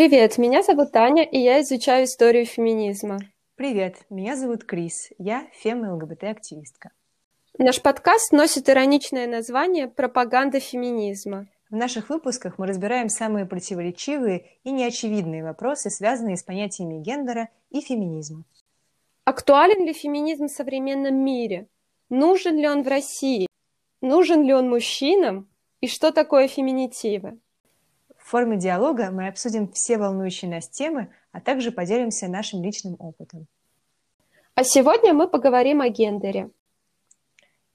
Привет, меня зовут Таня, и я изучаю историю феминизма. Привет, меня зовут Крис, я фем- и ЛГБТ-активистка. Наш подкаст носит ироничное название «Пропаганда феминизма». В наших выпусках мы разбираем самые противоречивые и неочевидные вопросы, связанные с понятиями гендера и феминизма. Актуален ли феминизм в современном мире? Нужен ли он в России? Нужен ли он мужчинам? И что такое феминитивы? В форме диалога мы обсудим все волнующие нас темы, а также поделимся нашим личным опытом. А сегодня мы поговорим о гендере.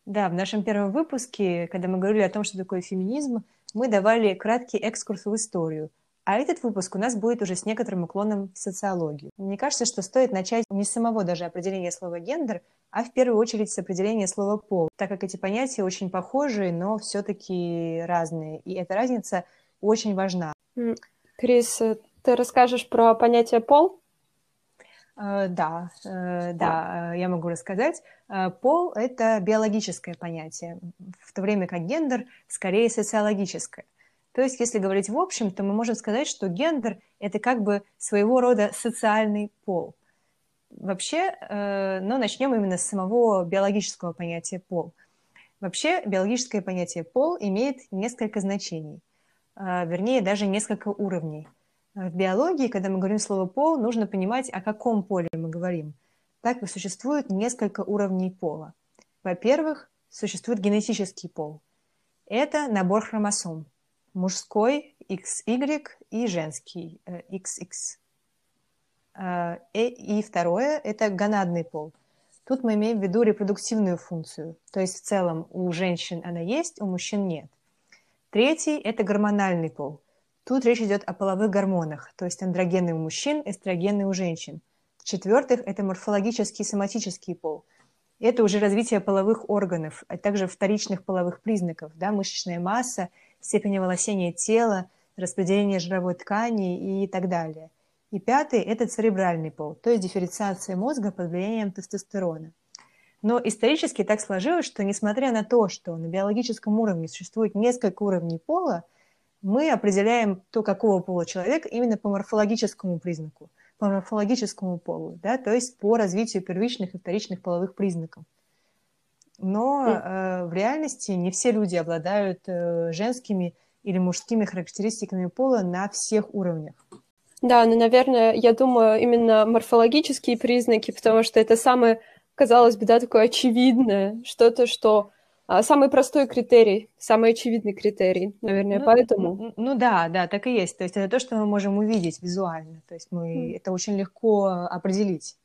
Да, в нашем первом выпуске, когда мы говорили о том, что такое феминизм, мы давали краткий экскурс в историю. А этот выпуск у нас будет уже с некоторым уклоном в социологию. Мне кажется, что стоит начать не с самого даже определения слова «гендер», а в первую очередь с определения слова «пол», так как эти понятия очень похожи, но все-таки разные. И эта разница очень важна. Крис, ты расскажешь про понятие пол? Да, uh, да, uh, я могу рассказать. Пол – это биологическое понятие, в то время как гендер скорее социологическое. То есть, если говорить в общем, то мы можем сказать, что гендер – это как бы своего рода социальный пол. Вообще, но начнем именно с самого биологического понятия пол. Вообще, биологическое понятие пол имеет несколько значений – вернее, даже несколько уровней. В биологии, когда мы говорим слово «пол», нужно понимать, о каком поле мы говорим. Так как существует несколько уровней пола. Во-первых, существует генетический пол. Это набор хромосом. Мужской XY и женский XX. Э, а, и второе – это гонадный пол. Тут мы имеем в виду репродуктивную функцию. То есть в целом у женщин она есть, у мужчин нет. Третий – это гормональный пол. Тут речь идет о половых гормонах, то есть андрогены у мужчин, эстрогены у женщин. В-четвертых, это морфологический соматический пол. Это уже развитие половых органов, а также вторичных половых признаков, да, мышечная масса, степень оволосения тела, распределение жировой ткани и так далее. И пятый – это церебральный пол, то есть дифференциация мозга под влиянием тестостерона – но исторически так сложилось, что несмотря на то, что на биологическом уровне существует несколько уровней пола, мы определяем то, какого пола человек именно по морфологическому признаку, по морфологическому полу, да, то есть по развитию первичных и вторичных половых признаков. Но э, в реальности не все люди обладают э, женскими или мужскими характеристиками пола на всех уровнях. Да, ну, наверное, я думаю, именно морфологические признаки, потому что это самые казалось бы, да, такое очевидное, что-то, что а, самый простой критерий, самый очевидный критерий, наверное, ну, поэтому. Ну, ну да, да, так и есть. То есть это то, что мы можем увидеть визуально. То есть мы mm. это очень легко определить,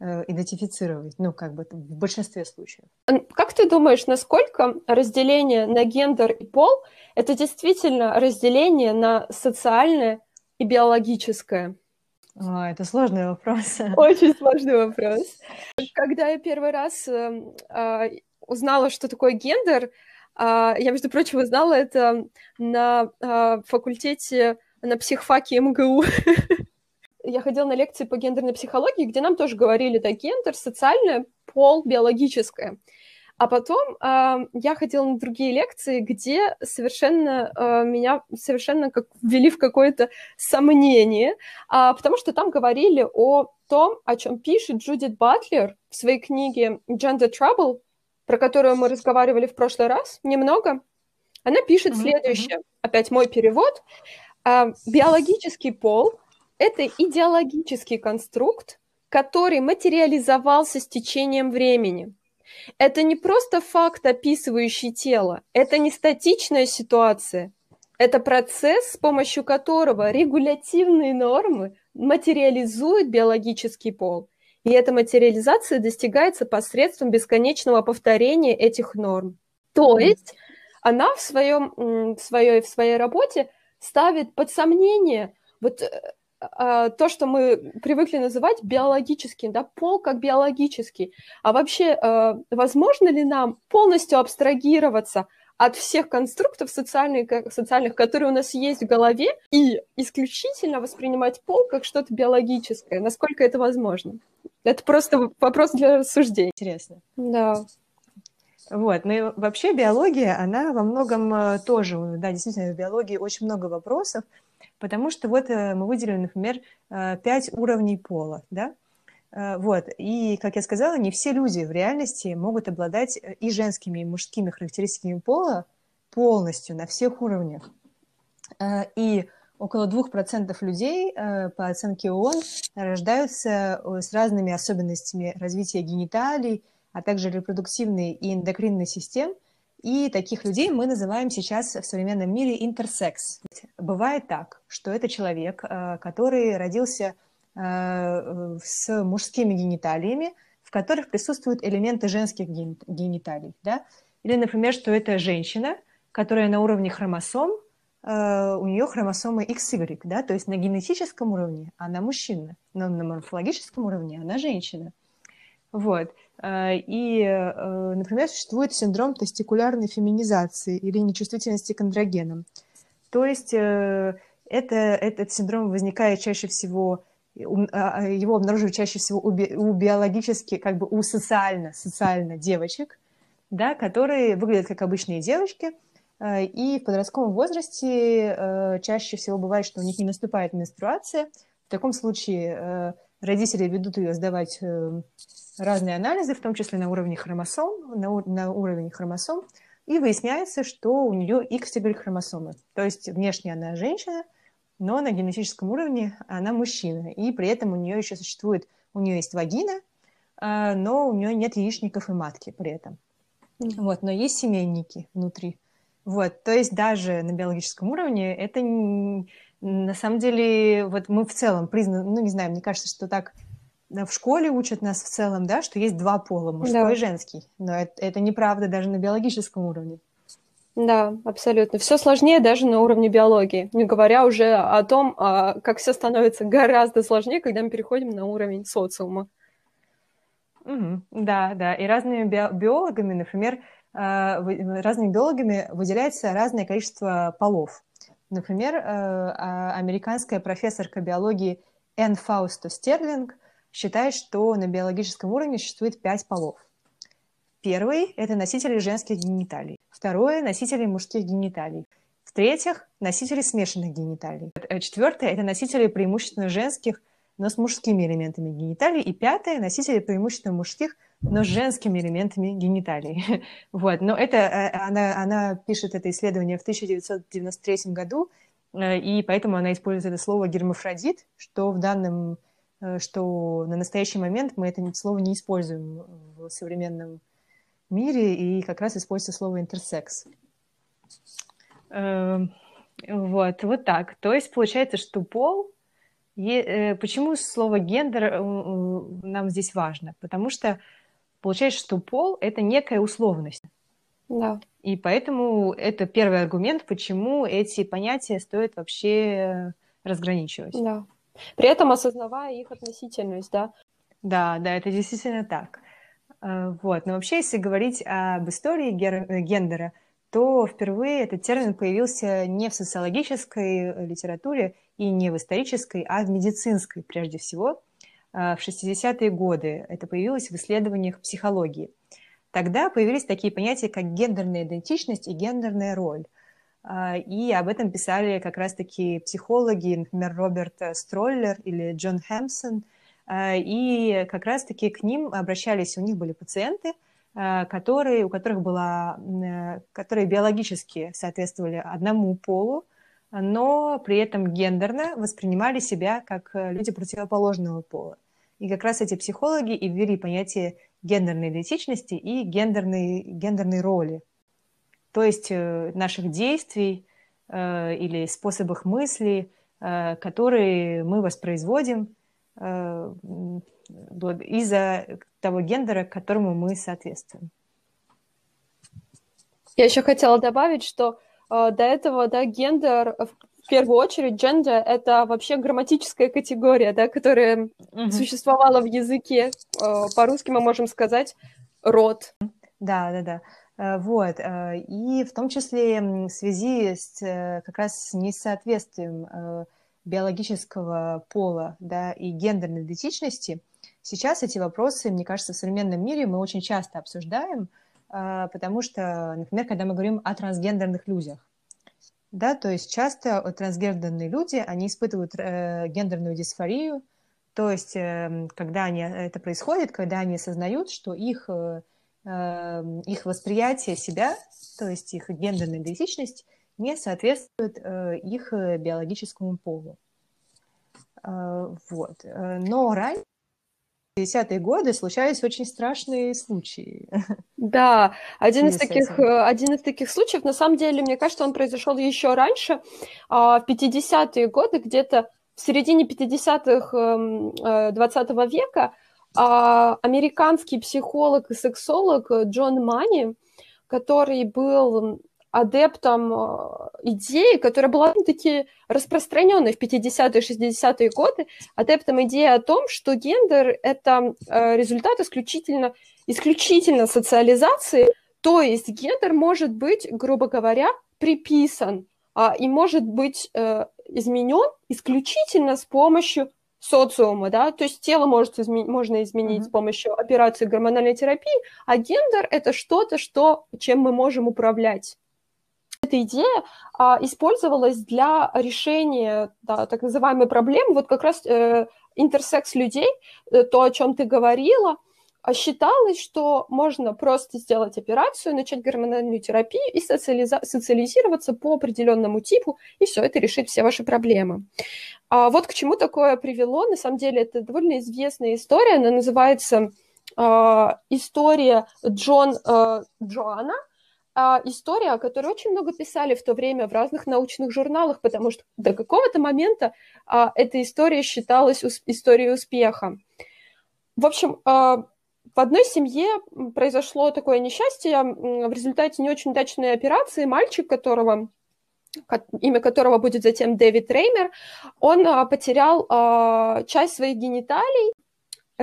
э, идентифицировать, ну как бы в большинстве случаев. Как ты думаешь, насколько разделение на гендер и пол это действительно разделение на социальное и биологическое? О, это сложный вопрос. Очень сложный вопрос. Когда я первый раз э, э, узнала, что такое гендер, э, я, между прочим, узнала это на э, факультете на психфаке МГУ. я ходила на лекции по гендерной психологии, где нам тоже говорили, да, гендер, социальное, пол, биологическое. А потом э, я ходила на другие лекции, где совершенно э, меня совершенно как ввели в какое-то сомнение, э, потому что там говорили о том, о чем пишет Джудит Батлер в своей книге Gender Trouble, про которую мы разговаривали в прошлый раз немного. Она пишет mm-hmm. следующее, опять мой перевод. Э, биологический пол – это идеологический конструкт, который материализовался с течением времени – это не просто факт, описывающий тело, это не статичная ситуация, это процесс, с помощью которого регулятивные нормы материализуют биологический пол. И эта материализация достигается посредством бесконечного повторения этих норм. То есть она в, своем, в, своей, в своей работе ставит под сомнение вот э, то, что мы привыкли называть биологическим, да, пол как биологический. А вообще, а, возможно ли нам полностью абстрагироваться от всех конструктов социальных, социальных, которые у нас есть в голове, и исключительно воспринимать пол как что-то биологическое? Насколько это возможно? Это просто вопрос для рассуждения. Интересно. Да. Вот, ну и вообще биология, она во многом э, тоже, да, действительно, в биологии очень много вопросов, Потому что вот мы выделили, например, пять уровней пола, да, вот. И, как я сказала, не все люди в реальности могут обладать и женскими, и мужскими характеристиками пола полностью, на всех уровнях. И около 2% людей, по оценке ООН, рождаются с разными особенностями развития гениталий, а также репродуктивной и эндокринной систем. И таких людей мы называем сейчас в современном мире интерсекс. Бывает так, что это человек, э, который родился э, с мужскими гениталиями, в которых присутствуют элементы женских гениталий. Да? Или, например, что это женщина, которая на уровне хромосом, э, у нее хромосомы XY, да? то есть на генетическом уровне она мужчина, но на морфологическом уровне она женщина. Вот. Э, и, э, например, существует синдром тестикулярной феминизации или нечувствительности к андрогенам. То есть э, это, этот синдром возникает чаще всего, а, его обнаруживают чаще всего у, у биологически, как бы у социально, социально девочек, да, которые выглядят как обычные девочки, и в подростковом возрасте чаще всего бывает, что у них не наступает менструация. В таком случае родители ведут ее сдавать разные анализы, в том числе на уровне хромосом, на, на уровень хромосом, и выясняется, что у нее XY хромосомы. То есть внешне она женщина, но на генетическом уровне она мужчина. И при этом у нее еще существует, у нее есть вагина, а, но у нее нет яичников и матки при этом. Вот, но есть семейники внутри. Вот, то есть даже на биологическом уровне это на самом деле, вот мы в целом признаны, ну не знаю, мне кажется, что так в школе учат нас в целом, да, что есть два пола, мужской да. и женский. Но это, это неправда даже на биологическом уровне. Да, абсолютно. Все сложнее даже на уровне биологии, не говоря уже о том, а, как все становится гораздо сложнее, когда мы переходим на уровень социума. Угу, да, да. И разными би- биологами, например, а, разными биологами выделяется разное количество полов. Например, э, а, американская профессорка биологии Энн Фаусто Стерлинг – считает, что на биологическом уровне существует пять полов. Первый – это носители женских гениталий. Второе – носители мужских гениталий. В-третьих, носители смешанных гениталий. Четвертое – это носители преимущественно женских, но с мужскими элементами гениталий. И пятое – носители преимущественно мужских, но с женскими элементами гениталий. Вот. Но это, э, она, она пишет это исследование в 1993 году, э, и поэтому она использует это слово гермафродит, что в данном Э, что на настоящий момент мы это слово не используем в современном мире, и как раз используется слово интерсекс. Эм, вот, вот так. То есть получается, что пол... Почему слово гендер нам здесь важно? Потому что получается, что пол — это некая условность. Да. И поэтому это первый аргумент, почему эти понятия стоит вообще разграничивать. Да. При этом осознавая их относительность, да? Да, да, это действительно так. Э, вот. Но вообще, если говорить об истории э, гендера, то впервые этот термин появился не в социологической литературе и не в исторической, а в медицинской прежде всего. Э, в 60-е годы это появилось в исследованиях психологии. Тогда появились такие понятия, как гендерная идентичность и гендерная роль – а, и об этом писали как раз-таки психологи, например, Роберт Строллер или Джон Хэмпсон. А, и как раз-таки к ним обращались, у них были пациенты, а, которые, у которых была, которые биологически соответствовали одному полу, но при этом гендерно воспринимали себя как люди противоположного пола. И как раз эти психологи и ввели понятие гендерной идентичности и гендерной, гендерной роли то есть э, наших действий э, или способах мысли, э, которые мы воспроизводим из-за того гендера, которому мы соответствуем. Я еще хотела добавить, что до этого, да, гендер в первую очередь gender это вообще грамматическая категория, да, которая угу. существовала в языке. По-русски мы можем сказать род. Да, да, да. Э, вот. Э, и в том числе в связи с э, как раз с несоответствием биологического пола да, и гендерной идентичности, сейчас эти вопросы, мне кажется, в современном мире мы очень часто обсуждаем, потому что, например, когда мы говорим о трансгендерных людях, да, то есть часто трансгендерные люди, они испытывают э, гендерную дисфорию, то есть э, когда они, это происходит, когда они осознают, что их, э, э, их восприятие себя, то есть их гендерная идентичность, не соответствует э, их биологическому полу. Э, вот. Э, но раньше 50-е годы случались очень страшные случаи. Да, один из, таких, э, один из таких случаев, на самом деле, мне кажется, он произошел еще раньше, а, в 50-е годы, где-то в середине 50-х 20 эм, века, а, американский психолог и сексолог Джон Мани, который был адептом э, идеи, которая была таки распространенной в 50-е, 60-е годы, адептом идеи о том, что гендер – это э, результат исключительно, исключительно социализации, то есть гендер может быть, грубо говоря, приписан а, и может быть э, изменен исключительно с помощью социума, да, то есть тело может изме- можно изменить mm-hmm. с помощью операции гормональной терапии, а гендер – это что-то, что, чем мы можем управлять эта идея а, использовалась для решения да, так называемой проблемы, вот как раз э, интерсекс людей, э, то, о чем ты говорила, а считалось, что можно просто сделать операцию, начать гормональную терапию и социализа- социализироваться по определенному типу, и все, это решит все ваши проблемы. А вот к чему такое привело. На самом деле это довольно известная история, она называется э, «История Джон э, Джоанна», а, история, о которой очень много писали в то время в разных научных журналах, потому что до какого-то момента а, эта история считалась историей успеха. В общем, а, в одной семье произошло такое несчастье в результате не очень удачной операции. Мальчик, которого имя которого будет затем Дэвид Реймер, он а, потерял а, часть своих гениталий,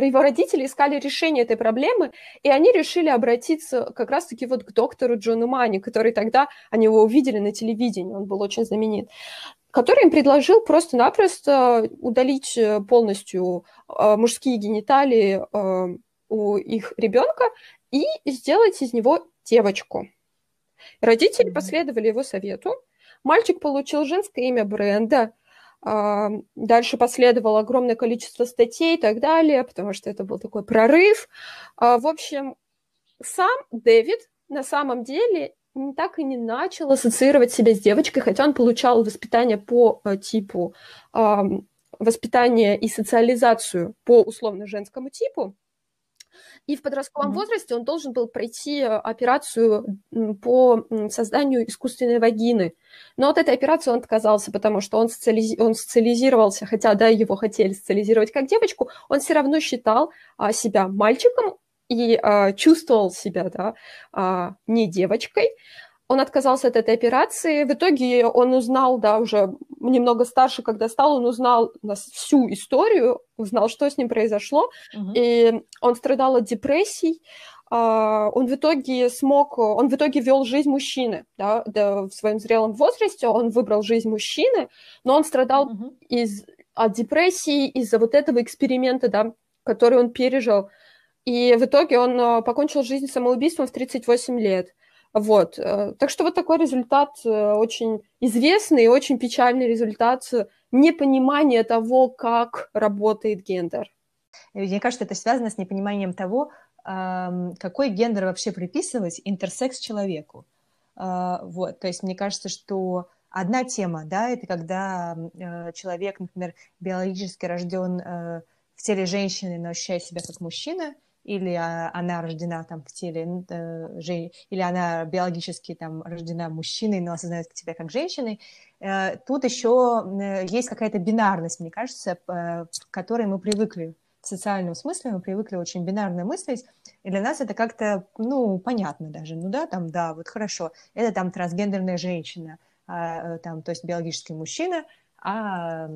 его родители искали решение этой проблемы, и они решили обратиться как раз-таки вот к доктору Джону Мани, который тогда, они его увидели на телевидении, он был очень знаменит, который им предложил просто-напросто удалить э, полностью э, мужские гениталии э, у их ребенка и сделать из него девочку. Родители последовали его совету. Мальчик получил женское имя Бренда – дальше последовало огромное количество статей и так далее, потому что это был такой прорыв. А, в общем, сам Дэвид на самом деле так и не начал ассоциировать себя с девочкой, хотя он получал воспитание по э, типу воспитания и социализацию по условно женскому типу. И в подростковом mm-hmm. возрасте он должен был пройти э, операцию по созданию искусственной вагины. Но от этой операции он отказался, потому что он, социализи... он социализировался, хотя, да, его хотели социализировать как девочку, он все равно считал а, себя мальчиком и а, чувствовал себя, да, а, не девочкой он отказался от этой операции. В итоге он узнал, да, уже немного старше, когда стал, он узнал всю историю, узнал, что с ним произошло, угу. и он страдал от депрессий. Uh, он в итоге смог, он в итоге вел жизнь мужчины, да, да, в своем зрелом возрасте он выбрал жизнь мужчины, но он страдал uh из, от депрессии из-за вот этого эксперимента, да, который он пережил. И в итоге он uh, покончил жизнь самоубийством в 38 лет. Вот. Э, так что вот такой результат э, очень известный и очень печальный результат непонимания того, как работает гендер. Мне кажется, это связано с непониманием того, какой гендер вообще приписывать интерсекс человеку. А, вот, то есть мне кажется, что одна тема, да, это когда э, человек, например, биологически рожден в теле женщины, но ощущает себя как мужчина – или а, она рождена там в теле э, или она биологически там рождена мужчиной, но осознает себя как женщиной. Э, тут еще э, есть какая-то бинарность, мне кажется, к которой мы привыкли в социальном смысле, мы привыкли очень бинарно мыслить, и для нас это как-то, ну, понятно даже, ну да, там, да, вот хорошо, это там трансгендерная женщина, а, там, то есть биологический мужчина, а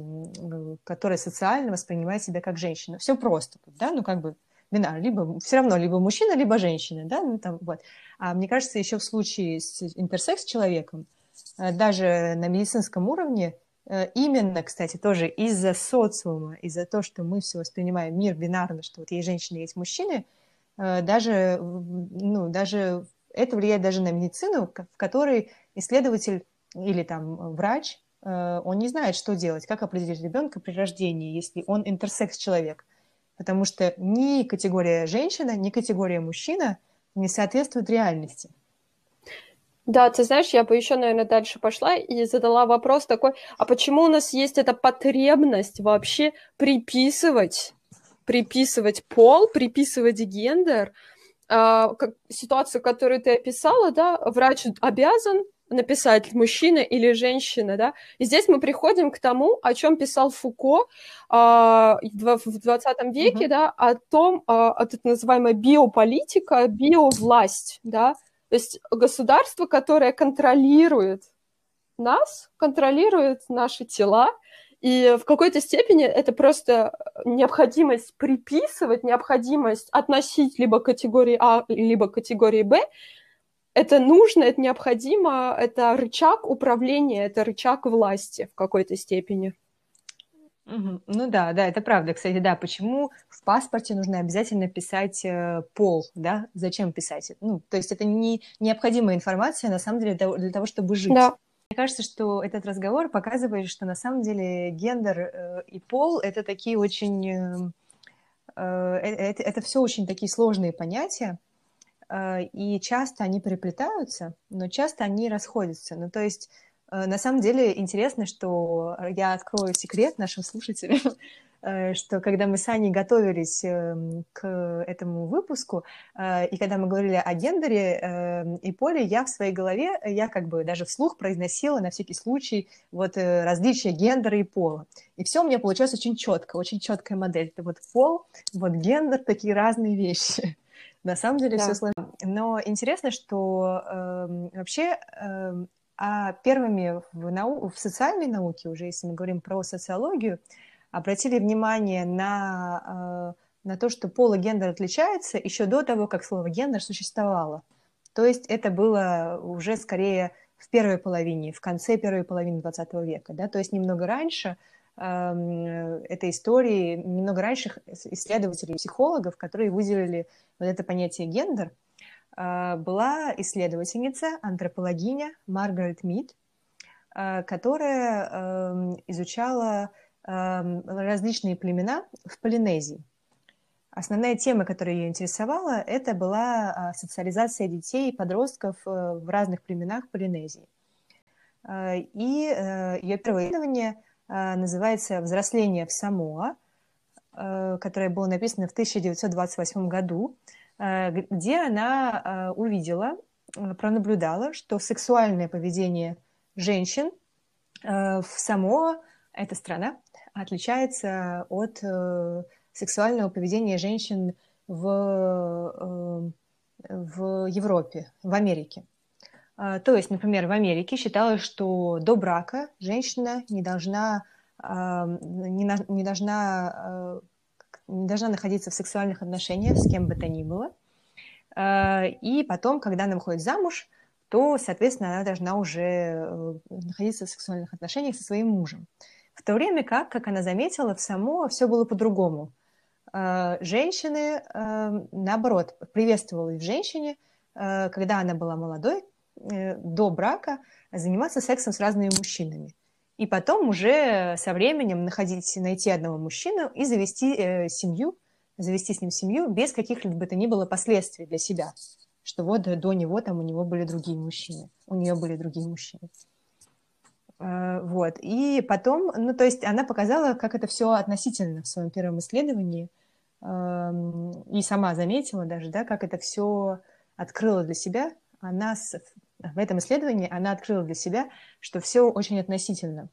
который социально воспринимает себя как женщина. Все просто, да, ну как бы бинар, либо все равно либо мужчина, либо женщина, да, ну там вот. А мне кажется, еще в случае с интерсекс человеком, э, даже на медицинском уровне, э, именно, кстати, тоже из-за социума, из-за того, что мы все воспринимаем мир бинарно, что вот есть женщины, есть мужчины, э, даже, ну, даже это влияет даже на медицину, в которой исследователь или там врач, он не знает, что делать, как определить ребенка при рождении, если он интерсекс человек. Потому что ни категория женщина, ни категория мужчина не соответствуют реальности. Да, ты знаешь, я бы еще, наверное, дальше пошла и задала вопрос такой, а почему у нас есть эта потребность вообще приписывать, приписывать пол, приписывать гендер, а, как, ситуацию, которую ты описала, да, врач обязан написать мужчина или женщина, да. И здесь мы приходим к тому, о чем писал Фуко а, в 20 веке, mm-hmm. да, о том, а, о так называемой биополитика, биовласть, да, то есть государство, которое контролирует нас, контролирует наши тела, и в какой-то степени это просто необходимость приписывать, необходимость относить либо категории А, либо категории Б. Это нужно, это необходимо, это рычаг управления, это рычаг власти в какой-то степени. Угу. Ну да, да, это правда. Кстати, да, почему в паспорте нужно обязательно писать э, пол, да? Зачем писать? Ну, то есть это не необходимая информация, на самом деле, для, для того, чтобы жить. Да. Мне кажется, что этот разговор показывает, что на самом деле гендер э, и пол — это такие очень... Э, э, это, это все очень такие сложные понятия, и часто они переплетаются, но часто они расходятся. Ну, то есть Э, на самом деле интересно, что я открою секрет нашим слушателям, э, что когда мы с Аней готовились эм, к этому выпуску, э, и когда мы говорили о гендере эм, и поле, я в своей голове, я как бы даже вслух произносила на всякий случай вот различия гендера и пола. И все у меня получилось очень четко, очень четкая модель. Это вот пол, вот гендер, такие разные вещи. На самом деле да. все сложно. Но интересно, что э, вообще э, а первыми в, нау... в социальной науке, уже если мы говорим про социологию, обратили внимание на, э, на то, что пол и гендер отличаются еще до того, как слово гендер существовало. То есть это было уже скорее в первой половине, в конце первой половины XX века. Да? То есть немного раньше этой истории, немного раньше исследователей, психологов, которые выделили вот это понятие гендер – а, была исследовательница, антропологиня Маргарет Мид, а, которая эм, изучала эм, различные племена в Полинезии. Основная тема, которая ее интересовала, это была а, социализация детей и подростков э, в разных племенах Полинезии. И э, ее первое исследование называется «Взросление в Самоа», э, которое было написано в 1928 году. Э, где она э, увидела, э, пронаблюдала, что сексуальное поведение женщин в Самоа, эта страна, отличается от сексуального поведения женщин в, в Европе, в Америке. То есть, например, в Америке считалось, что до брака женщина не должна, не, не должна не должна находиться в сексуальных отношениях с кем бы то ни было. Э, и потом, когда она выходит замуж, то, соответственно, она должна уже э, находиться в сексуальных отношениях со своим мужем. В то время как, как она заметила, в само все было по-другому. Э, женщины, наоборот, приветствовали в женщине, когда она была молодой, до брака, заниматься сексом с разными мужчинами и потом уже со временем находить, найти одного мужчину и завести э, семью, завести с ним семью без каких-либо бы то ни было последствий для себя. Что вот до него там у него были другие мужчины, у нее были другие мужчины. Э, вот. И потом, ну, то есть она показала, как это все относительно в своем первом исследовании. Э, и сама заметила даже, да, как это все открыла для себя. Она в этом исследовании она открыла для себя, что все очень относительно.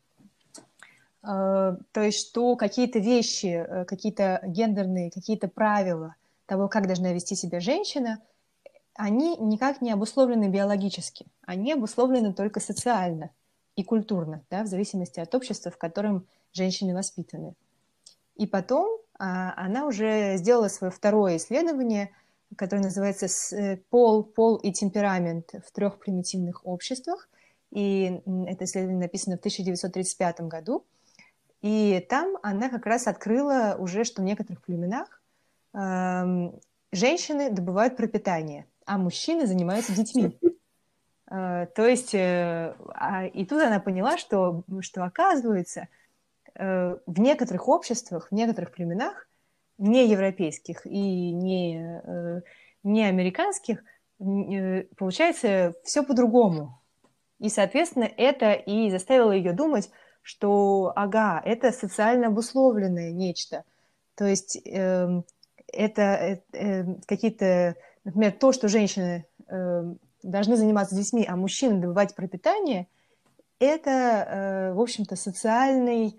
Э, то есть, что какие-то вещи, э, какие-то гендерные, какие-то правила того, как должна вести себя женщина, они никак не обусловлены биологически, они обусловлены только социально и культурно, да, в зависимости от общества, в котором женщины воспитаны. И потом а, она уже сделала свое второе исследование – который называется э, «Пол, пол и темперамент в трех примитивных обществах». И это исследование написано в 1935 году. И там она как раз открыла уже, что в некоторых племенах э, женщины добывают пропитание, а мужчины занимаются детьми. То есть, а, и тут она поняла, что, что оказывается, в некоторых обществах, в некоторых племенах, не европейских и не, не американских, получается все по-другому. И, соответственно, это и заставило ее думать, что, ага, это социально обусловленное нечто. То есть э, это э, э, какие-то, например, то, что женщины э, должны заниматься детьми, а мужчины добывать пропитание, это, э, в общем-то, социальный, э,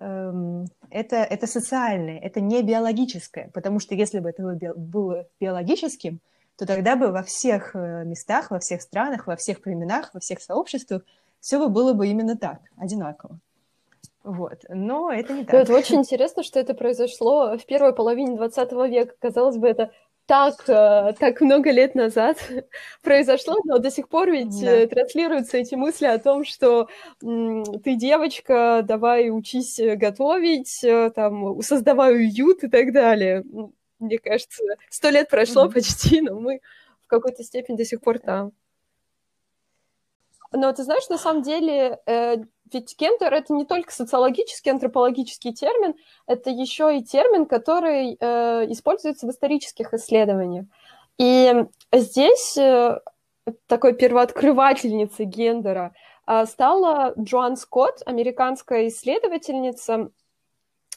это, это социальное, это не биологическое, потому что если бы это было, биологическим, то тогда бы во всех э, местах, во всех странах, во всех племенах, во всех сообществах все бы было бы именно так, одинаково. Вот. Но это не так. это очень интересно, что это произошло в первой половине 20 века. Казалось бы, это так, э, так много лет назад произошло, но до сих пор ведь да. Э, транслируются эти мысли о том, что ты девочка, давай учись готовить, там, создавай уют и так далее. Мне кажется, сто лет прошло mm-hmm. почти, но мы в какой-то степени до сих пор там. Но ты знаешь, на самом деле, э, ведь гендер это не только социологический, антропологический термин, это еще и термин, который э, используется в исторических исследованиях. И здесь э, такой первооткрывательницей гендера э, стала Джоан Скотт, американская исследовательница.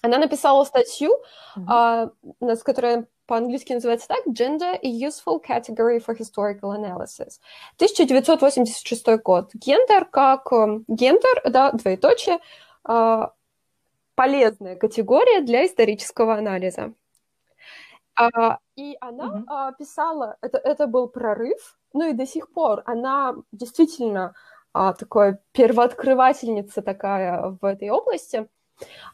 Она написала статью, mm-hmm. э, с которой по-английски называется так «Gender – a useful category for historical analysis». 1986 год. Гендер как э, гендер, да, двоеточие, э, полезная категория для исторического анализа. А, и она mm-hmm. писала, это, это был прорыв, ну и до сих пор она действительно такая первооткрывательница такая в этой области –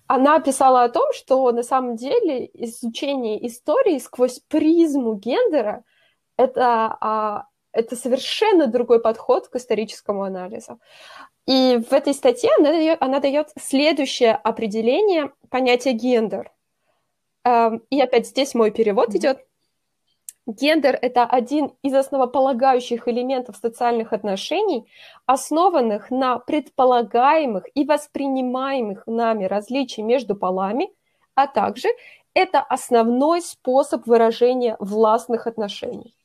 она писала о том, что на самом деле изучение истории сквозь призму гендера это, а, это совершенно другой подход к историческому анализу. И в этой статье она дает, она дает следующее определение понятия гендер. Эм, и опять здесь мой перевод mm-hmm. идет. Гендер – это один из основополагающих элементов социальных отношений, основанных на предполагаемых и воспринимаемых нами различий между полами, а также это основной способ выражения властных отношений.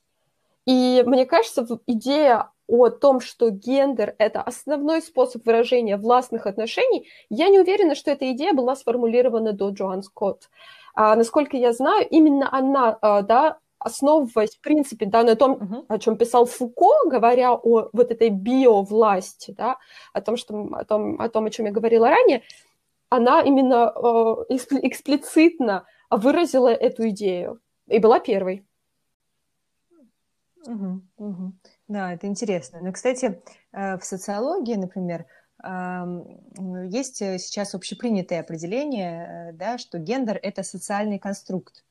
И мне кажется, идея о том, что гендер – это основной способ выражения властных отношений, я не уверена, что эта идея была сформулирована до Джоан Скотт. А, насколько я знаю, именно она а, да, основываясь, в принципе, да, на том, uh-huh. о чем писал Фуко, говоря о вот этой биовласти, да, о том, что, о том, о том, о чем я говорила ранее, она именно э, эксплицитно выразила эту идею и была первой. Угу, угу. Да, это интересно. Но, кстати, э, в социологии, например, есть сейчас общепринятое определение, э, да, что гендер – это социальный конструкт.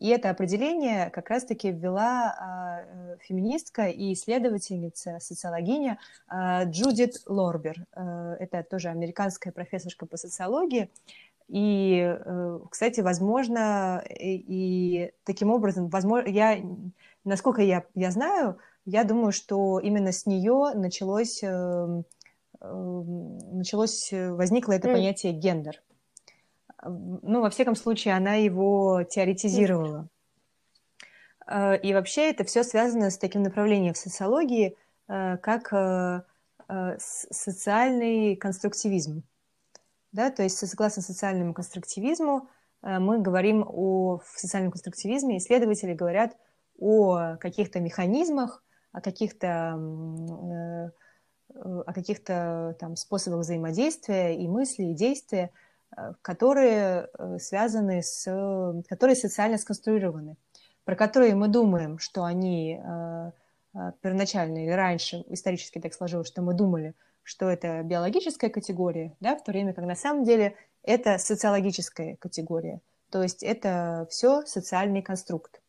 И это определение как раз-таки ввела а, э, феминистка и исследовательница, социологиня а, Джудит Лорбер. А, это тоже американская профессорка по социологии. И, э, кстати, возможно, и, и таким образом, возможно, я, насколько я, я знаю, я думаю, что именно с нее началось, э, началось возникло это понятие гендер ну, во всяком случае, она его теоретизировала. Э, и вообще это все связано с таким направлением в социологии, э, как э, социальный конструктивизм. Да, то есть согласно социальному конструктивизму мы говорим о в социальном конструктивизме, исследователи говорят о каких-то механизмах, о каких-то о каких-то там способах взаимодействия и мысли, и действия, которые э, связаны с, которые социально сконструированы, про которые мы думаем, что они э, первоначально или раньше исторически так сложилось, что мы думали, что это биологическая категория, да, в то время как на самом деле это социологическая категория, то есть это все социальный конструкт.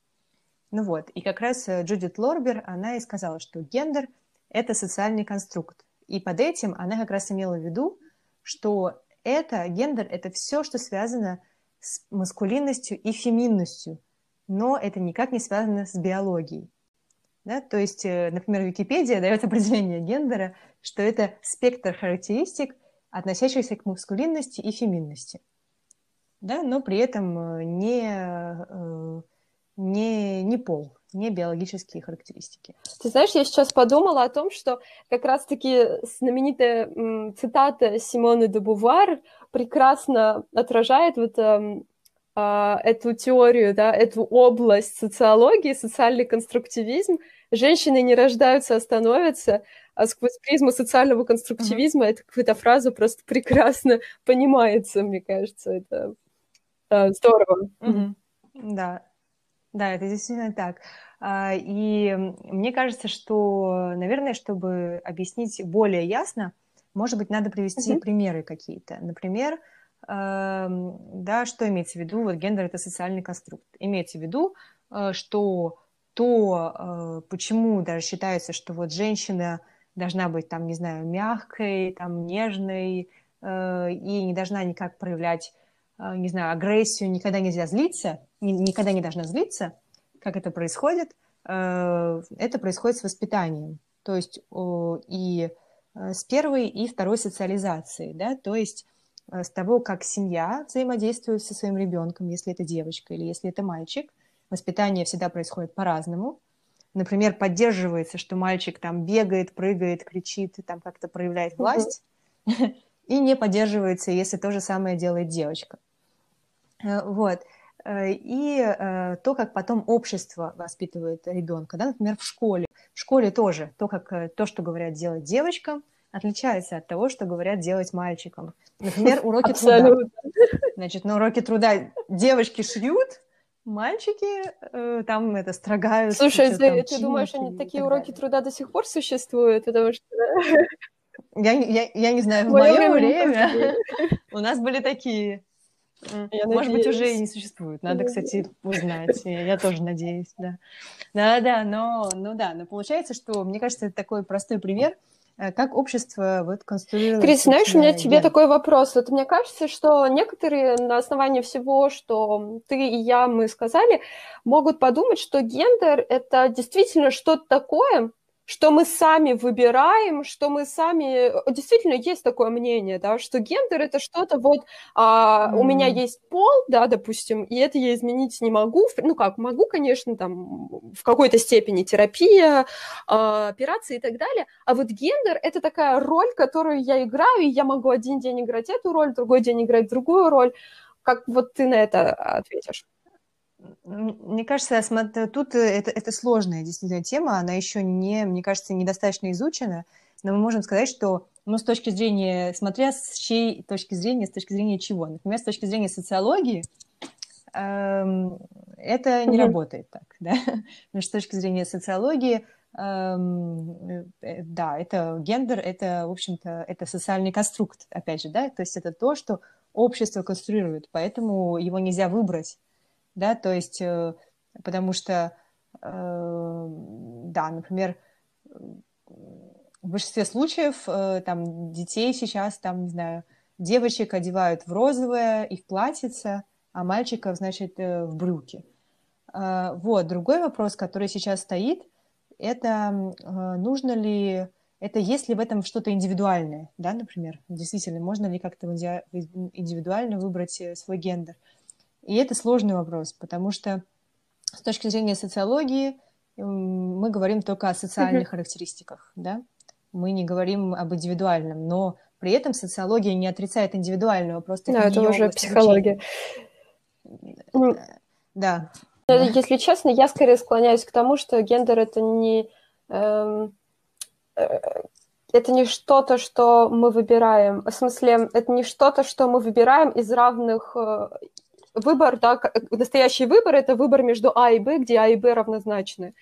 Ну вот, и как раз Джудит Лорбер, она и сказала, что гендер – это социальный конструкт. И под этим она как раз имела в виду, что это, гендер, это все, что связано с маскулинностью и феминностью, но это никак не связано с биологией. Да? То есть, э, например, Википедия дает определение гендера, что это спектр характеристик, относящихся к маскулинности и феминности. Да? Но при этом э, не, э, не, не пол, не биологические характеристики. Ты знаешь, я сейчас подумала о том, что как раз-таки знаменитая м, цитата Симоны де Бувар прекрасно отражает вот эм, а, эту теорию, да, эту область социологии, социальный конструктивизм. Женщины не рождаются, а становятся, а сквозь призму социального конструктивизма mm-hmm. эта какая-то фраза просто прекрасно понимается, мне кажется, это э, здорово. Mm-hmm. Да, да, это действительно так. А, и мне кажется, что, наверное, чтобы объяснить более ясно, может быть, надо привести mm-hmm. примеры какие-то. Например, да, что имеется в виду? Вот гендер – это социальный конструкт. Имеется в виду, э, что то, э, почему даже считается, что вот женщина должна быть там, не знаю, мягкой, там, нежной, э, и не должна никак проявлять, не знаю, агрессию, никогда нельзя злиться, никогда не должна злиться, как это происходит, это происходит с воспитанием. То есть и с первой и второй социализацией, да, то есть Э, с того, как семья взаимодействует со своим ребенком, если это девочка или если это мальчик. Воспитание всегда происходит по-разному. Например, поддерживается, что мальчик там бегает, прыгает, кричит там как-то проявляет власть, mm-hmm. и не поддерживается, если то же самое делает девочка. Э, вот. Э, и то, как потом общество воспитывает ребенка, да, например, в школе. В школе тоже то, как то, что говорят делать девочкам, отличается от того, что говорят делать мальчикам. Например, уроки труда. Значит, на уроке труда девочки шьют, мальчики э, там это строгают. Слушай, ты, ты чинки думаешь, они такие уроки труда до сих пор существуют? Потому что... Я, я, я не знаю, в мое время у нас были такие. Я Может надеюсь. быть, уже и не существует. Надо, кстати, узнать. Я, я тоже надеюсь, да. Да-да, но, ну да, но получается, что, мне кажется, это такой простой пример – Э, как общество вот конструирует... Крис, знаешь, у меня тебе ген? такой вопрос. Вот мне кажется, что некоторые на основании всего, что ты и я, мы сказали, могут подумать, что гендер — это действительно что-то такое, что мы сами выбираем, что мы сами... Действительно, есть такое мнение, да, что гендер — это что-то вот... А, mm. У меня есть пол, да, допустим, и это я изменить не могу. Ну как, могу, конечно, там в какой-то степени терапия, а, операции и так далее. А вот гендер — это такая роль, которую я играю, и я могу один день играть эту роль, другой день играть другую роль. Как вот ты на это ответишь? Мне кажется, тут э, это, это сложная действительно тема, она еще не, мне кажется, недостаточно изучена, но мы можем сказать, что ну, с точки зрения, смотря с чьей точки зрения, с точки зрения чего. Например, с точки зрения социологии, эм, это не mm-hmm. работает так, да. Но с точки зрения социологии, эм, э, да, это гендер, это, в общем-то, это социальный конструкт, опять же, да, то есть это то, что общество конструирует, поэтому его нельзя выбрать да, то есть, э, потому что, э, да, например, в большинстве случаев э, там детей сейчас, там, не знаю, девочек одевают в розовое и в платьице, а мальчиков, значит, в брюки. Вот, другой вопрос, который сейчас стоит, это нужно ли, это есть ли в этом что-то индивидуальное, да, например, действительно, можно ли как-то индивидуально выбрать свой гендер. И это сложный вопрос, потому что с точки зрения социологии мы говорим только о социальных mm-hmm. характеристиках, да? Мы не говорим об индивидуальном, но при этом социология не отрицает индивидуального, просто да, это уже психология. Да. Если честно, я скорее склоняюсь к тому, что гендер это не эм, э, это не что-то, что мы выбираем. В смысле, это не что-то, что мы выбираем из равных э, выбор, да, настоящий выбор – это выбор между А и Б, где А и Б равнозначны.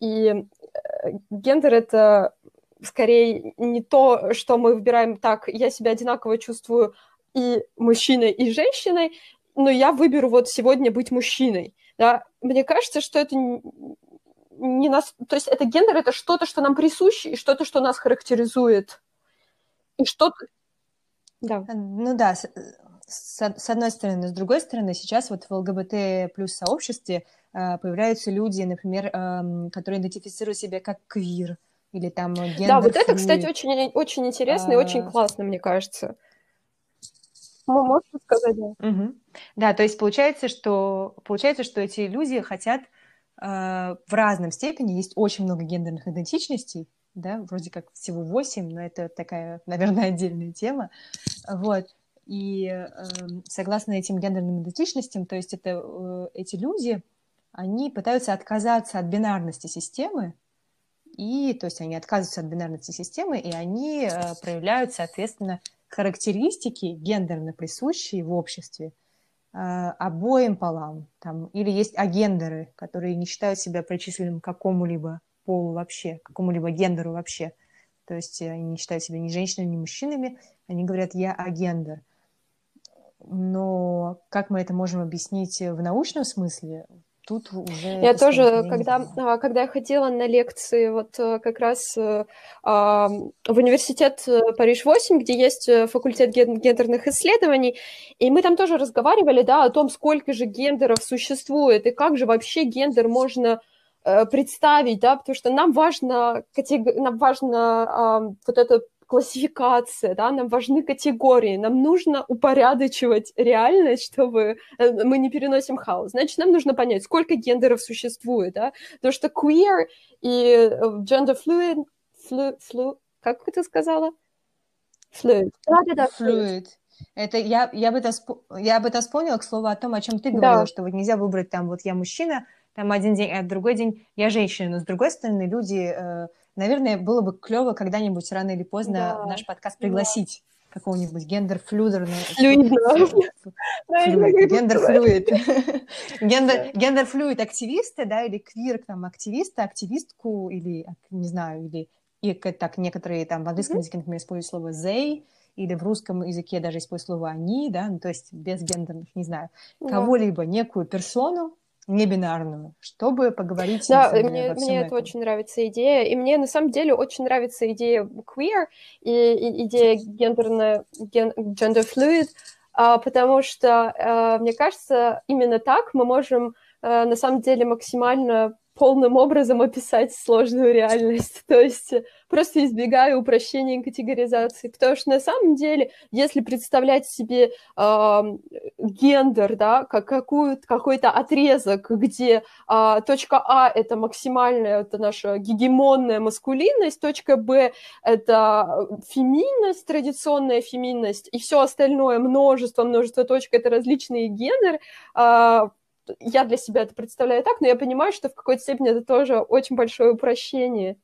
И э, гендер – это скорее не то, что мы выбираем так, я себя одинаково чувствую и мужчиной, и женщиной, но я выберу вот сегодня быть мужчиной. Да? Мне кажется, что это не нас... То есть это гендер — это что-то, что нам присуще, и что-то, что нас характеризует. И что-то... Да. Ну да, с одной стороны. С другой стороны, сейчас вот в ЛГБТ плюс сообществе э, появляются люди, например, которые идентифицируют себя как квир или там гендер Да, вот это, кстати, очень, очень интересно а... и очень а. классно, мне кажется. Ну, можно сказать, да. Угу. Да, то есть получается, что, получается, что эти люди хотят э, в разном степени, есть очень много гендерных идентичностей, да, вроде как всего восемь, но это такая, наверное, отдельная тема, вот, и э, согласно этим гендерным идентичностям, то есть это э, эти люди, они пытаются отказаться от бинарности системы, и, то есть они отказываются от бинарности системы, и они э, проявляют, соответственно, характеристики гендерно присущие в обществе э, обоим полам. Там, или есть агендеры, которые не считают себя причисленным к какому-либо полу вообще, какому-либо гендеру вообще. То есть они не считают себя ни женщинами, ни мужчинами. Они говорят «я агендер». Но как мы это можем объяснить в научном смысле? Тут уже... Я тоже, когда, а, когда я ходила на лекции вот э, как раз э, в университет э, Париж-8, где есть факультет гендерных исследований, и мы там тоже разговаривали, да, о том, сколько же гендеров существует, и как же вообще гендер можно представить, да, потому что нам важно, нам важно а, вот это классификация, да, нам важны категории, нам нужно упорядочивать реальность, чтобы э, мы не переносим хаос. Значит, нам нужно понять, сколько гендеров существует, да, потому что queer и э, gender fluid, flu, flu, как ты сказала? Fluid. Да, да, да, fluid. Это я, я бы это, я бы это вспомнила к слову о том, о чем ты говорила, да. что вот нельзя выбрать там вот я мужчина, там один день, а другой день я женщина. Но с другой стороны, люди э, Наверное, было бы клево когда-нибудь рано или поздно да. в наш подкаст пригласить да. какого-нибудь гендер-флюдерного... Гендер-флюид. Гендер-флюид активиста, да, или квир там активиста, активистку, или, не знаю, или и так некоторые там в английском языке, например, используют слово they, или в русском языке даже используют слово они, да, ну, то есть без гендерных, не знаю, кого-либо, некую персону, небинарную, чтобы поговорить да, мне, мне это очень нравится идея, и мне на самом деле очень нравится идея queer и, и идея гендерная, ген, gender fluid, а, потому что, а, мне кажется, именно так мы можем а, на самом деле максимально полным образом описать сложную реальность, то есть просто избегая упрощения и категоризации, потому что на самом деле, если представлять себе э, гендер, да, как какую, какой-то отрезок, где э, точка А — это максимальная, это наша гегемонная маскулинность, точка Б — это феминность, традиционная феминность, и все остальное, множество, множество точек — это различные гендеры, э, я для себя это представляю так, но я понимаю, что в какой-то степени это тоже очень большое упрощение.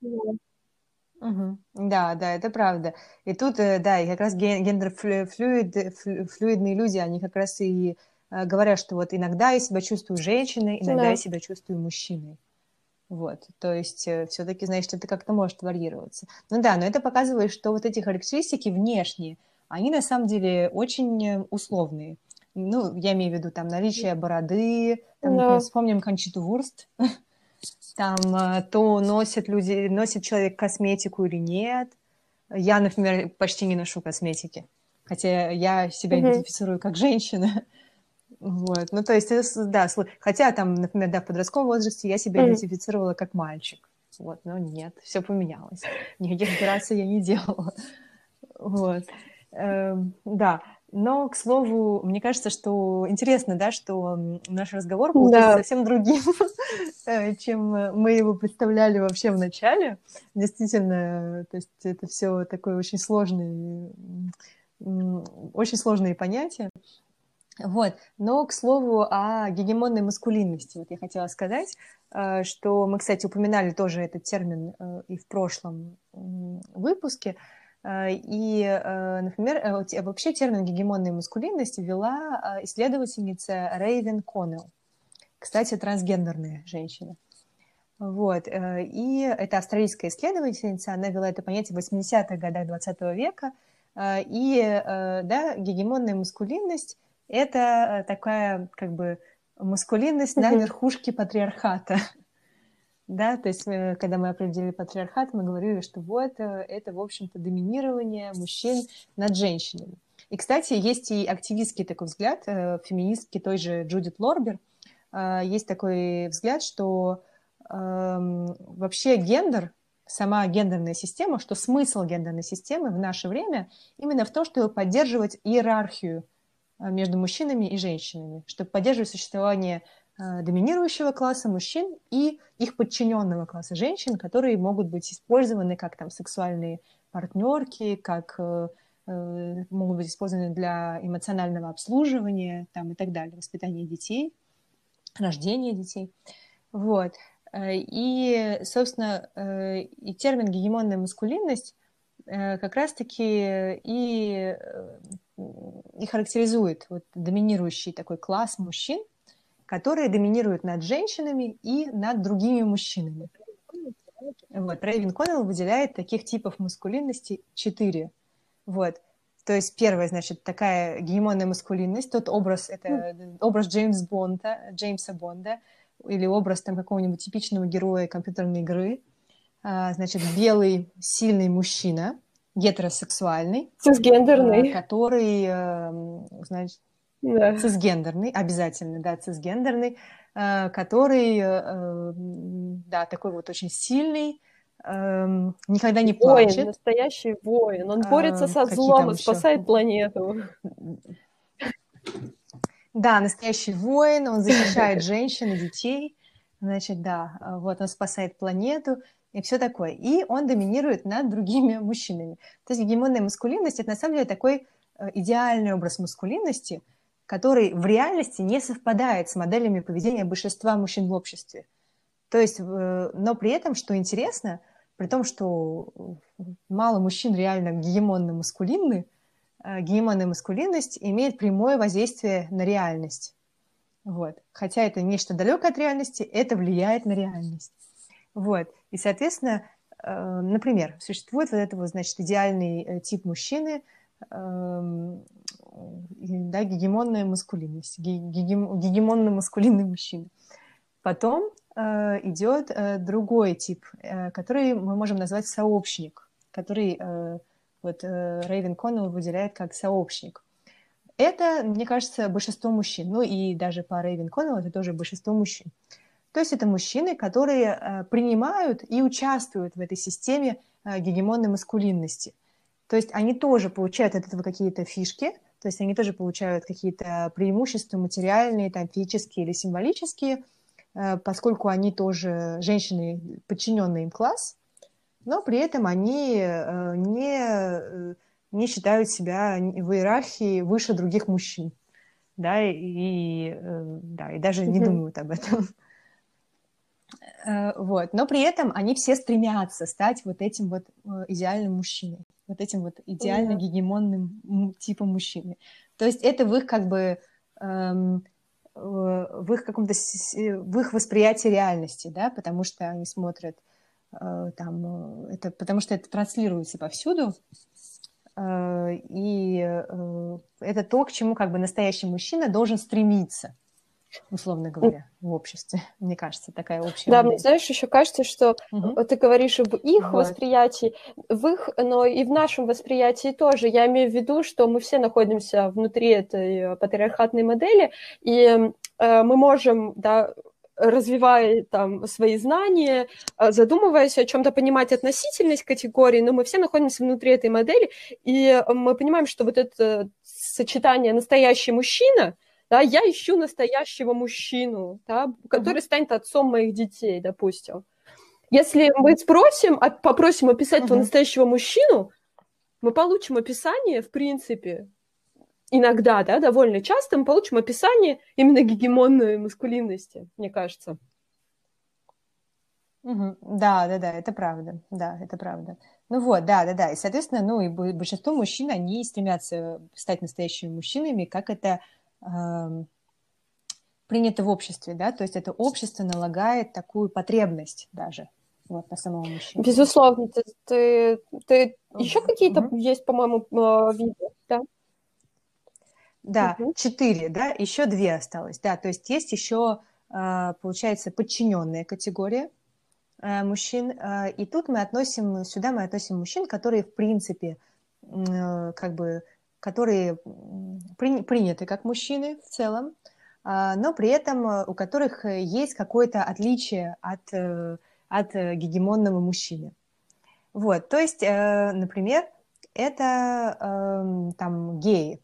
Угу. Да, да, это правда. И тут, э, да, и как раз гендер-флюид, флюидные люди, они как раз и э, говорят, что вот иногда я себя чувствую женщиной, иногда да. я себя чувствую мужчиной. Вот, то есть э, все-таки, значит, это как-то может варьироваться. Ну да, но это показывает, что вот эти характеристики внешние, они на самом деле очень условные ну, я имею в виду там наличие бороды, там, да. вспомним Кончиту Вурст, там э, то носят люди, носит человек косметику или нет. Я, например, почти не ношу косметики, хотя я себя угу. идентифицирую как женщина. Вот, ну, то есть, да, хотя там, например, да, в подростковом возрасте я себя mm идентифицировала как мальчик. Вот, но нет, все поменялось. Никаких операций я не делала. Вот. Эм, да, но, к слову, мне кажется, что интересно, да, что наш разговор получился да. совсем другим, э, чем мы его представляли вообще в начале. Действительно, то есть это все такое очень сложное, очень сложные понятия. Вот. Но, к слову, о гегемонной маскулинности. Вот я хотела сказать, э, что мы, кстати, упоминали тоже этот термин э, и в прошлом выпуске, Э, и, э, например, э, вообще термин гегемонной маскулинности ввела исследовательница Рейвен Коннелл. Кстати, трансгендерная женщина. Вот. И это австралийская исследовательница, она ввела это понятие в 80-х годах 20 века. И да, гегемонная маскулинность – это такая как бы маскулинность на верхушке патриархата. Да, то есть э, когда мы определили патриархат, мы говорили, что вот э, это, в общем-то, доминирование мужчин над женщинами. И, кстати, есть и активистский такой взгляд, э, феминистки той же Джудит Лорбер, э, есть такой взгляд, что эм, вообще гендер, сама гендерная система, что смысл гендерной системы в наше время именно в том, чтобы поддерживать иерархию между мужчинами и женщинами, чтобы поддерживать существование доминирующего класса мужчин и их подчиненного класса женщин, которые могут быть использованы как там сексуальные партнерки, как Э, могут быть использованы для эмоционального обслуживания там, и так далее, воспитания детей, рождения детей. Вот. Э, и, собственно, э, и термин гегемонная маскулинность как раз-таки и, и характеризует вот доминирующий такой класс мужчин, которые доминируют над женщинами и над другими мужчинами. Вот. Рейвен Коннелл выделяет таких типов маскулинности четыре – вот. То есть первое, значит, такая гегемонная маскулинность, тот образ, это образ Джеймс Бонда, Джеймса Бонда, или образ там какого-нибудь типичного героя компьютерной игры, а, значит, белый сильный мужчина, гетеросексуальный. Цисгендерный. А, который, эм, значит, да. цисгендерный, обязательно, да, цисгендерный, э, который, э, э, да, такой вот очень сильный, эм, никогда не плачет. Воин, настоящий воин. Он борется со злом и спасает планету. Да, настоящий воин, он защищает женщин и детей. Значит, да, вот он спасает планету и все такое. И он доминирует над другими мужчинами. То есть гегемонная маскулинность – это на самом деле такой э, идеальный образ маскулинности, который в реальности не совпадает с моделями поведения большинства мужчин в обществе. То есть, э, но при этом, что интересно – при том, что мало мужчин реально гегемонно-маскулинны, э, гегемонная маскулинность имеет прямое воздействие на реальность. Вот. Хотя это нечто далекое от реальности, это влияет на реальность. Вот. И, соответственно, э, например, существует вот этот значит, идеальный тип мужчины, эм, да, гегемонная маскулинность, гегемонно-маскулинный мужчина. Потом Э, идет э, другой тип, э, который мы можем назвать сообщник, который вот Рейвен Коннелл выделяет как сообщник. Это, мне кажется, большинство мужчин. Ну и даже по Рейвен Коннелл это тоже большинство мужчин. То есть это мужчины, которые принимают и участвуют в этой системе гегемонной маскулинности. То есть они тоже получают от этого какие-то фишки, то есть они тоже получают какие-то преимущества материальные, там, физические или символические – Э, поскольку они тоже женщины, подчиненные им класс, но при этом они э, не, э, не считают себя в иерархии выше других мужчин, да, и, да, и даже не думают об этом. Вот. Но при этом они все стремятся стать вот этим вот идеальным мужчиной, вот этим вот идеально гегемонным типом мужчины. То есть это в их как бы эм, в их каком-то в их восприятии реальности, да, потому что они смотрят э, там э, это потому что это транслируется повсюду э, и это то, к чему как бы настоящий мужчина должен стремиться условно говоря, в обществе. Мне кажется, такая общая. Да, мне знаешь, еще кажется, что угу. ты говоришь об их вот. восприятии, в их, но и в нашем восприятии тоже. Я имею в виду, что мы все находимся внутри этой патриархатной модели, и э, мы можем, да, развивая там свои знания, э, задумываясь о чем-то, понимать относительность категории, но мы все находимся внутри этой модели, и мы понимаем, что вот это сочетание настоящий мужчина, да, я ищу настоящего мужчину, да, который uh-huh. станет отцом моих детей, допустим. Если мы спросим, попросим описать uh-huh. этого настоящего мужчину, мы получим описание, в принципе, иногда, да, довольно часто мы получим описание именно гегемонной маскулинности, мне кажется. Угу. Да, да, да, это правда, да, это правда. Ну вот, да, да, да, и, соответственно, ну, и большинство мужчин, они стремятся стать настоящими мужчинами, как это принято в обществе, да, то есть это общество налагает такую потребность даже вот на самого мужчину. Безусловно, ты, ты, ты... еще какие-то угу. есть, по-моему, а, виды, да? Да, угу. четыре, да, еще две осталось, да, то есть есть еще, а, получается, подчиненная категория а, мужчин, и тут мы относим, сюда мы относим мужчин, которые, в принципе, как бы которые при, приняты как мужчины в целом, а, но при этом э, у которых есть какое-то отличие от, э, от гегемонного мужчины. Вот, то есть, например, это эм, там геи,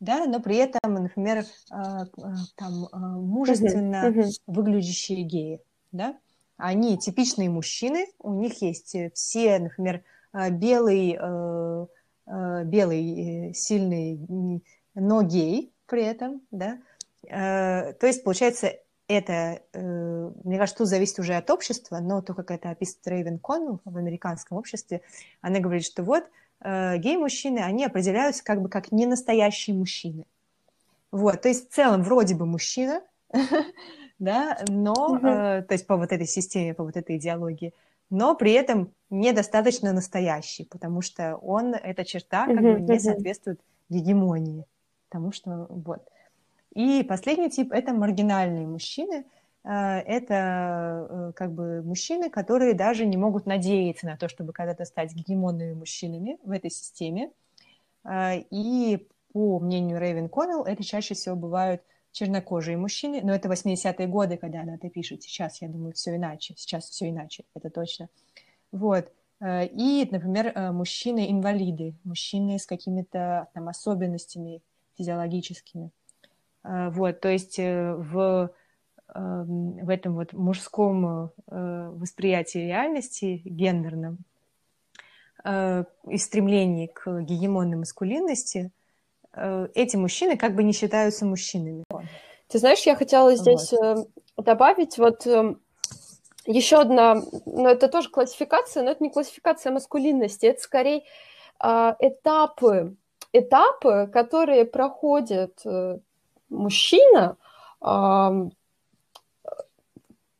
да, но при этом, например, там мужественно выглядящие геи, да, они типичные мужчины, у них есть все, например, белый Э, белый, э, сильный, но гей при этом, да. Э, то есть, получается, это, мне кажется, тут зависит уже от общества, но то, как это описывает Рейвен Коннелл в американском обществе, она говорит, что вот гей-мужчины, они определяются как бы как ненастоящие мужчины. Вот, то есть в целом вроде бы мужчина, да, но, то есть по вот этой системе, по вот этой идеологии, но при этом недостаточно настоящий, потому что он, эта черта как бы не соответствует гегемонии. Потому что вот. И последний тип – это маргинальные мужчины. Э, это э, как бы мужчины, которые даже не могут надеяться на то, чтобы когда-то стать гегемонными мужчинами в этой системе. Э, и по мнению Рэйвен Коннелл, это чаще всего бывают чернокожие мужчины, но это 80-е годы, когда она это пишет. Сейчас, я думаю, все иначе. Сейчас все иначе, это точно. Вот. Э, и, например, э, мужчины-инвалиды, мужчины с какими-то там особенностями физиологическими. Э, вот, то есть в, эм, в этом вот мужском восприятии реальности, гендерном, и стремлении к гегемонной маскулинности, эти мужчины как бы не считаются мужчинами. Ты знаешь, я хотела здесь вот. добавить, вот эм, еще одна, ну это тоже классификация, но это не классификация маскулинности, это скорее э, этапы, этапы, которые проходит э, мужчина, э,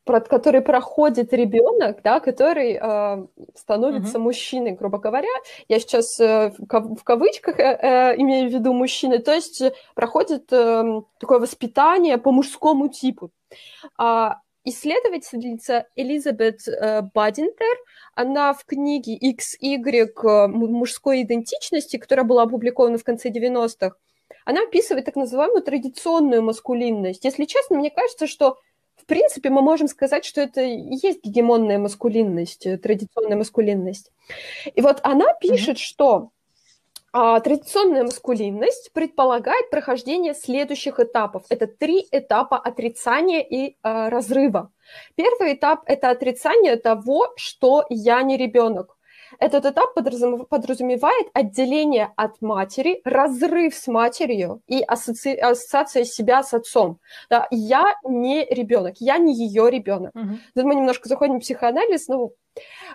который проходит ребенок, да, который э, становится uh-huh. мужчиной, грубо говоря. Я сейчас э, в кавычках э, э, имею в виду мужчины, то есть проходит э, такое воспитание по мужскому типу. А, исследовательница Элизабет э, Бадинтер, она в книге XY э, мужской идентичности, которая была опубликована в конце 90-х, она описывает так называемую традиционную маскулинность. Если честно, мне кажется, что в принципе мы можем сказать, что это и есть гегемонная маскулинность, э, традиционная маскулинность. И вот она пишет, mm-hmm. что а, традиционная маскулинность предполагает прохождение следующих этапов. Это три этапа отрицания и а, разрыва. Первый этап – это отрицание того, что я не ребенок. Этот этап подразумевает отделение от матери, разрыв с матерью и асоци... ассоциация себя с отцом. Да, я не ребенок, я не ее ребенок. Угу. Тут мы немножко заходим в психоанализ, но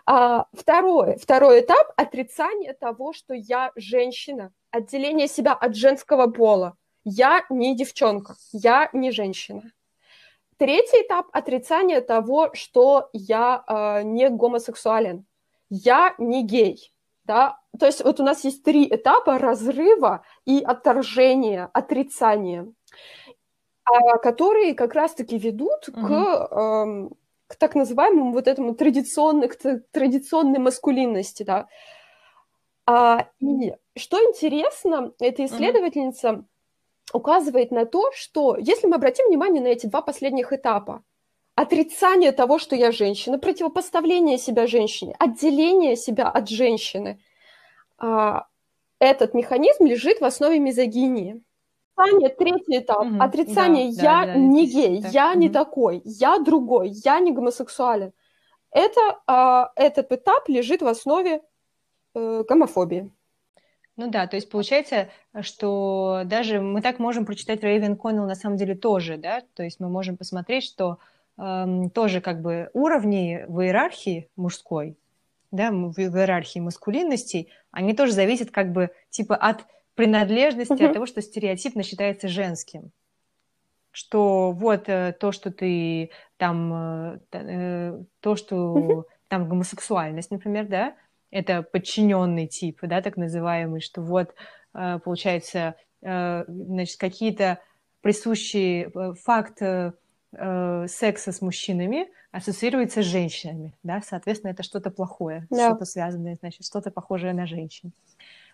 а, второе, второй этап – отрицание того, что я женщина, отделение себя от женского пола. Я не девчонка, я не женщина. Третий этап – отрицание того, что я э, не гомосексуален, я не гей. Да? То есть вот у нас есть три этапа разрыва и отторжения, отрицания, а, которые как раз-таки ведут mm-hmm. к э, к так называемому вот этому традиционной, к традиционной маскулинности, да. А, и что интересно, эта исследовательница mm-hmm. указывает на то, что если мы обратим внимание на эти два последних этапа, отрицание того, что я женщина, противопоставление себя женщине, отделение себя от женщины, а, этот механизм лежит в основе мизогинии отрицание, третий этап. Угу, отрицание да, я да, да, не гей, так. я угу. не такой, я другой, я не гомосексуален. Это, а, этот этап лежит в основе э, гомофобии. Ну да, то есть получается, что даже мы так можем прочитать Рейвен Коннелл на самом деле тоже, да, то есть мы можем посмотреть, что тоже как бы уровни в иерархии мужской, да, в иерархии маскулинностей, они тоже зависят как бы типа от принадлежности mm-hmm. от того, что стереотипно считается женским. Что вот э, то, что ты там, э, э, то, что mm-hmm. там гомосексуальность, например, да, это подчиненный тип, да, так называемый, что вот, получается, значит, какие-то присущие факт секса с мужчинами ассоциируется с женщинами, да, соответственно, это что-то плохое, yeah. что-то связанное, значит, что-то похожее на женщин.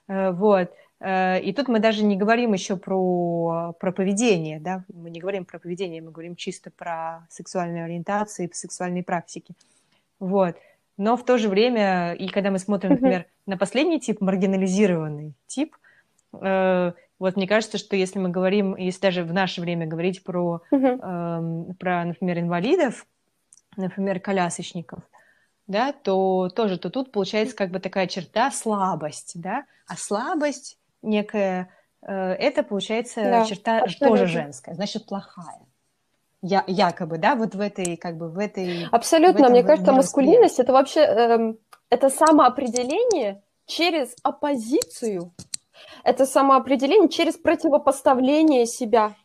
Вот. И тут мы даже не говорим еще про, про поведение, да, мы не говорим про поведение, мы говорим чисто про сексуальную ориентацию и сексуальные практики. Вот. Но в то же время, и когда мы смотрим, например, на последний тип, маргинализированный тип, э, вот мне кажется, что если мы говорим, если даже в наше время говорить про, э, про например, инвалидов, например, колясочников, да, то тоже, то тут получается как бы такая черта слабость, да, а слабость некая, э, это получается да, черта абсолютно. тоже женская, значит, плохая. Я, якобы, да, вот в этой, как бы, в этой... Абсолютно, в этом, мне кажется, маскулинность – это вообще, эм, это самоопределение через оппозицию, это самоопределение через противопоставление себя.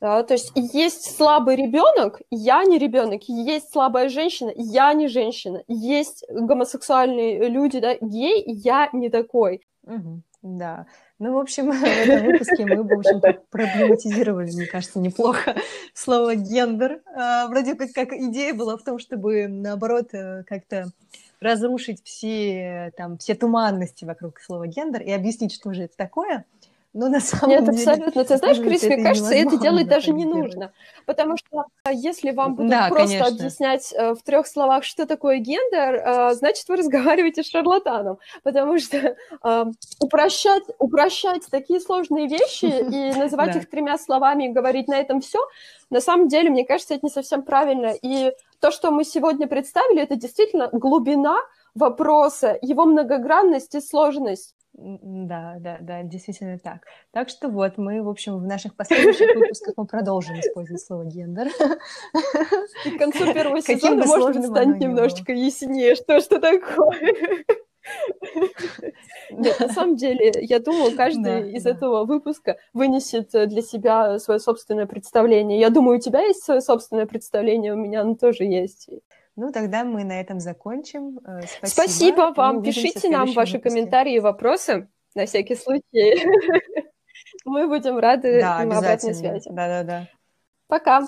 Да, то есть есть слабый ребенок, я не ребенок, есть слабая женщина, я не женщина, есть гомосексуальные люди, да, гей, я не такой. Угу, да. Ну, в общем, в этом выпуске мы, в общем-то, проблематизировали, мне кажется, неплохо слово «гендер». А, вроде как, как идея была в том, чтобы, наоборот, э, как-то разрушить все, там, все туманности вокруг слова «гендер» и объяснить, что же это такое – но на самом Нет, деле... абсолютно. Ты знаешь, Крис, мне кажется, это делать даже не нужно. Потому что а, если вам будут да, просто конечно. объяснять э, в трех словах, что такое гендер, э, значит, вы разговариваете с шарлатаном. Потому что э, упрощать, упрощать такие сложные вещи и называть их тремя словами и говорить на этом все, на самом деле, мне кажется, это не совсем правильно. И то, что мы сегодня представили, это действительно глубина вопроса, его многогранность и сложность. Да, да, да, действительно так. Так что вот мы, в общем, в наших последующих выпусках мы продолжим использовать слово гендер. И к концу первого сезона, может быть, станет немножечко яснее, что что такое. Нет, на самом деле, я думаю, каждый да, из да. этого выпуска вынесет для себя свое собственное представление. Я думаю, у тебя есть свое собственное представление, у меня оно тоже есть. Ну, тогда мы на этом закончим. Э, спасибо, Спасибо вам. Пишите нам ваши выпуске. комментарии и вопросы на всякий случай. Мы будем рады да, обратной связи. Да-да-да. Пока.